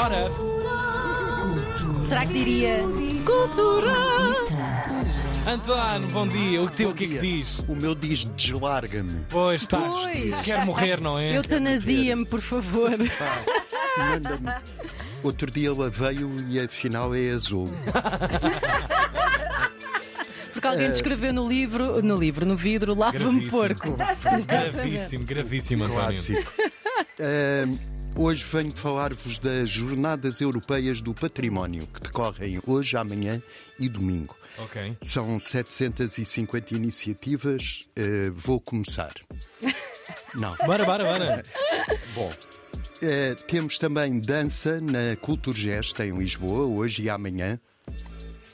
Bora! Será que diria cultura? Antoine, bom dia. O teu o que é que diz? O meu diz deslarga-me. Pois estás. Pois. Quer morrer, não é? Eutanasia-me, por favor. Manda-me. Outro dia lavei-o e afinal é azul. Porque alguém descreveu no livro, no livro, no vidro, lava-me porco. Gravíssimo, gravíssimo, António. Clássico. Ahm, hoje venho falar-vos das Jornadas Europeias do Património, que decorrem hoje, amanhã e domingo. Ok. São 750 iniciativas. Ah, vou começar. Não. Bora, bora, bora. Bom, eh, temos também dança na Culturgest em Lisboa, hoje e amanhã.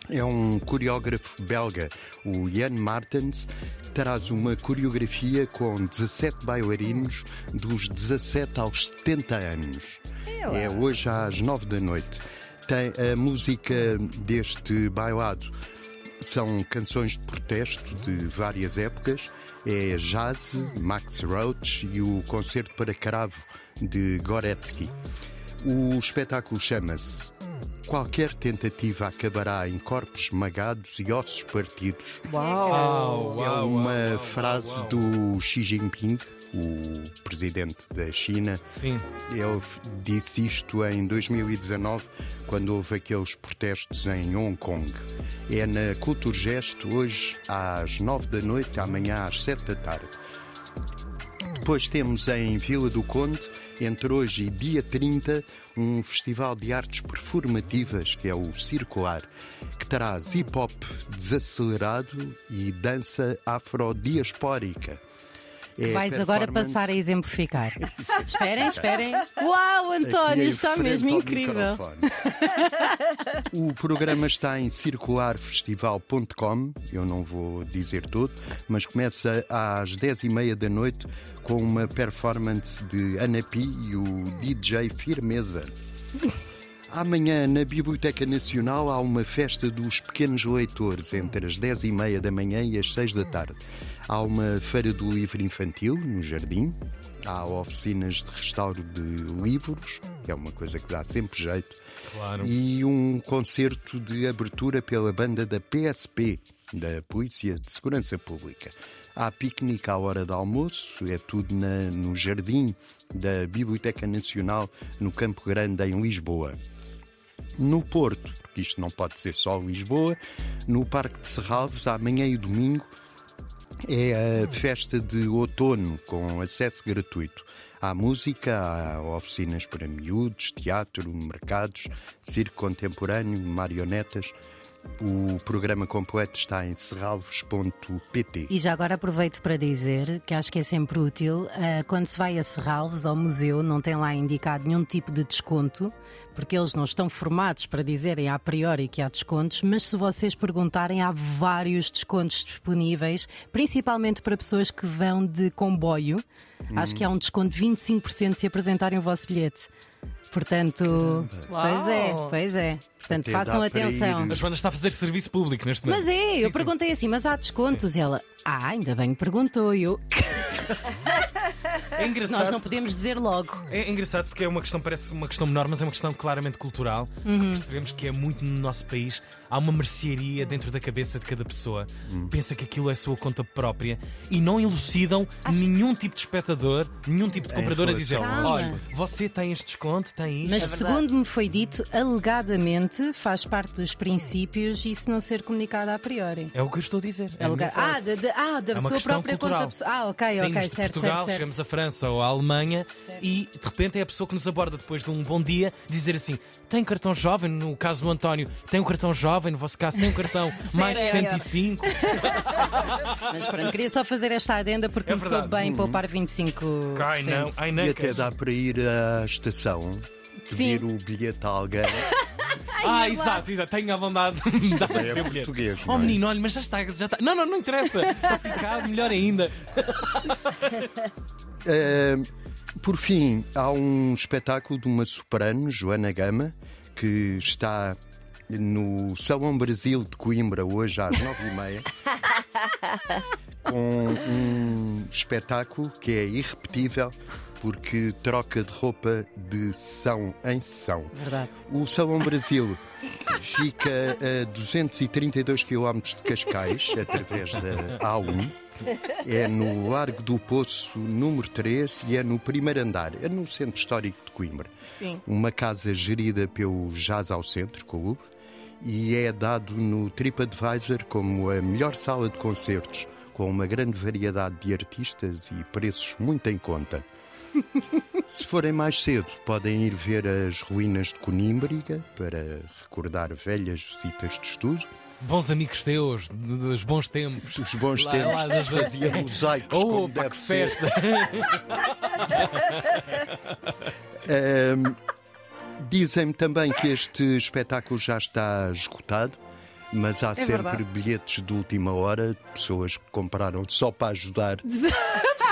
É um coreógrafo belga, o Jan Martens, traz uma coreografia com 17 bailarinos dos 17 aos 70 anos. É hoje às 9 da noite. Tem a música deste bailado são canções de protesto de várias épocas. É Jazz, Max Roach e o Concerto para Cravo de Goretsky. O espetáculo chama-se Qualquer tentativa acabará em corpos esmagados e ossos partidos. Uau, é uau, uma uau, uau, frase uau. do Xi Jinping, o presidente da China. Sim. Ele disse isto em 2019, quando houve aqueles protestos em Hong Kong. É na Culturgest, hoje às 9 da noite, amanhã às 7 da tarde. Depois temos em Vila do Conde, entre hoje e dia 30, um festival de artes performativas que é o Circular, que traz hip hop desacelerado e dança afrodiaspórica. É Vais agora passar a exemplificar. esperem, esperem. Uau, António, está mesmo incrível. o programa está em circularfestival.com, eu não vou dizer tudo, mas começa às 10h30 da noite com uma performance de Ana Pi e o DJ Firmeza. Amanhã, na Biblioteca Nacional, há uma festa dos pequenos leitores, entre as 10h30 da manhã e as 6 da tarde. Há uma feira do livro infantil, no jardim. Há oficinas de restauro de livros, que é uma coisa que dá sempre jeito. Claro. E um concerto de abertura pela banda da PSP, da Polícia de Segurança Pública. Há piquenique à hora do almoço, é tudo na- no jardim da Biblioteca Nacional, no Campo Grande, em Lisboa. No Porto, porque isto não pode ser só Lisboa, no Parque de Serralves, amanhã e domingo, é a festa de outono com acesso gratuito. Há música, há oficinas para miúdos, teatro, mercados, circo contemporâneo, marionetas. O programa completo está em serralvos.pt. E já agora aproveito para dizer que acho que é sempre útil ah, quando se vai a Serralves ao museu, não tem lá indicado nenhum tipo de desconto, porque eles não estão formados para dizerem a priori que há descontos, mas se vocês perguntarem, há vários descontos disponíveis, principalmente para pessoas que vão de comboio. Acho que há um desconto de 25% se apresentarem o vosso bilhete. Portanto, pois é, Uau. pois é. Portanto, Até dá façam para atenção. ir. A Joana está a fazer serviço público neste momento. Mas é, Sim, eu sim. perguntei assim, mas há descontos? E ela, ah, ainda bem que perguntou. E eu, É engraçado. nós não podemos dizer logo. É engraçado porque é uma questão, parece uma questão menor, mas é uma questão claramente cultural. Uhum. Que percebemos que é muito no nosso país. Há uma mercearia dentro da cabeça de cada pessoa. Pensa que aquilo é sua conta própria e não elucidam nenhum tipo de espectador, nenhum tipo de comprador a dizer: olha, você tem este desconto, tem isto. Mas É segundo me foi dito, alegadamente faz parte dos princípios isso não ser comunicado a priori. É o que eu estou a dizer. É a Alega- Ah, de- de- ah, da É sua própria cultural. conta pessoal. Ah, ok, Saímos ok, certo, Portugal, certo, certo. França ou à Alemanha e de repente é a pessoa que nos aborda depois de um bom dia dizer assim: tem cartão jovem, no caso do António, tem um cartão jovem, no vosso caso tem um cartão mais Sério? 65. Mas pronto, queria só fazer esta adenda porque É verdade. bem poupar 25%. Ai não, ai não. E até dá para ir à estação, pedir o bilhete a alguém. Ah, exato, exato. Tenho a vontade de me dar É português. Oh é? menino, olha, mas já está, já está. Não, não, não interessa. Está picado, melhor ainda. Eh, por fim, há um espetáculo de uma soprano, Joana Gama, que está no Salão Brasil de Coimbra hoje às nove e meia com um espetáculo que é irrepetível porque troca de roupa de sessão em sessão. Verdade. O Salão Brasil fica a 232 km de Cascais, através da A1. É no Largo do Poço, número 3, e é no primeiro andar, é no Centro Histórico de Coimbra. Sim. Uma casa gerida pelo Jazz ao Centro, Clube, e é dado no TripAdvisor como a melhor sala de concertos, com uma grande variedade de artistas e preços muito em conta. Se forem mais cedo, podem ir ver as ruínas de Conímbriga para recordar velhas visitas de estudo. Bons amigos teus, dos bons tempos. Os bons Lá- tempos lá que se fazia mosaicos Oh, como deve que ser. festa! Ahm, Dizem-me também que este espetáculo já está esgotado, mas há sempre verdade. bilhetes de última hora de pessoas que compraram só para ajudar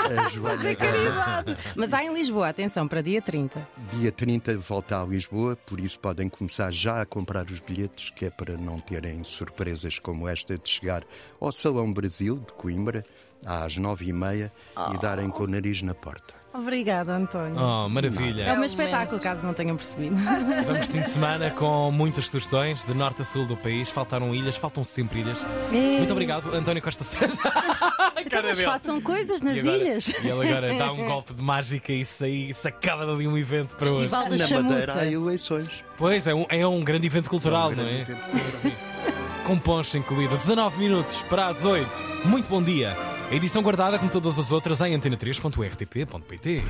a Joana Gama. Mas há em Lisboa, atenção, para dia 30. Dia 30 volta a Lisboa, por isso podem começar já a comprar os bilhetes, que é para não terem surpresas como esta de chegar ao Salão Brasil de Coimbra às nove e meia e darem com o nariz na porta. Obrigada, António. Oh, maravilha! É um espetáculo, caso não tenham percebido. Vamos fim de semana com muitas sugestões de norte a sul do país. Faltaram ilhas, faltam sempre ilhas. Muito obrigado, António Costa Santos. Cara Mas dele. façam coisas nas E agora- ilhas. E ele agora dá um golpe de mágica e saí, sacava dali um evento para hoje. Festival da Na Madeira Chamuça. há eleições. Pois, é um, é um grande evento cultural, É um não grande é? evento Sim, sim. Com poncha incluída. 19 minutos para as 8. Muito bom dia. A edição guardada, como todas as outras, em antena3.rtp.pt.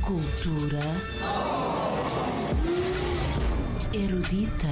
Cultura erudita.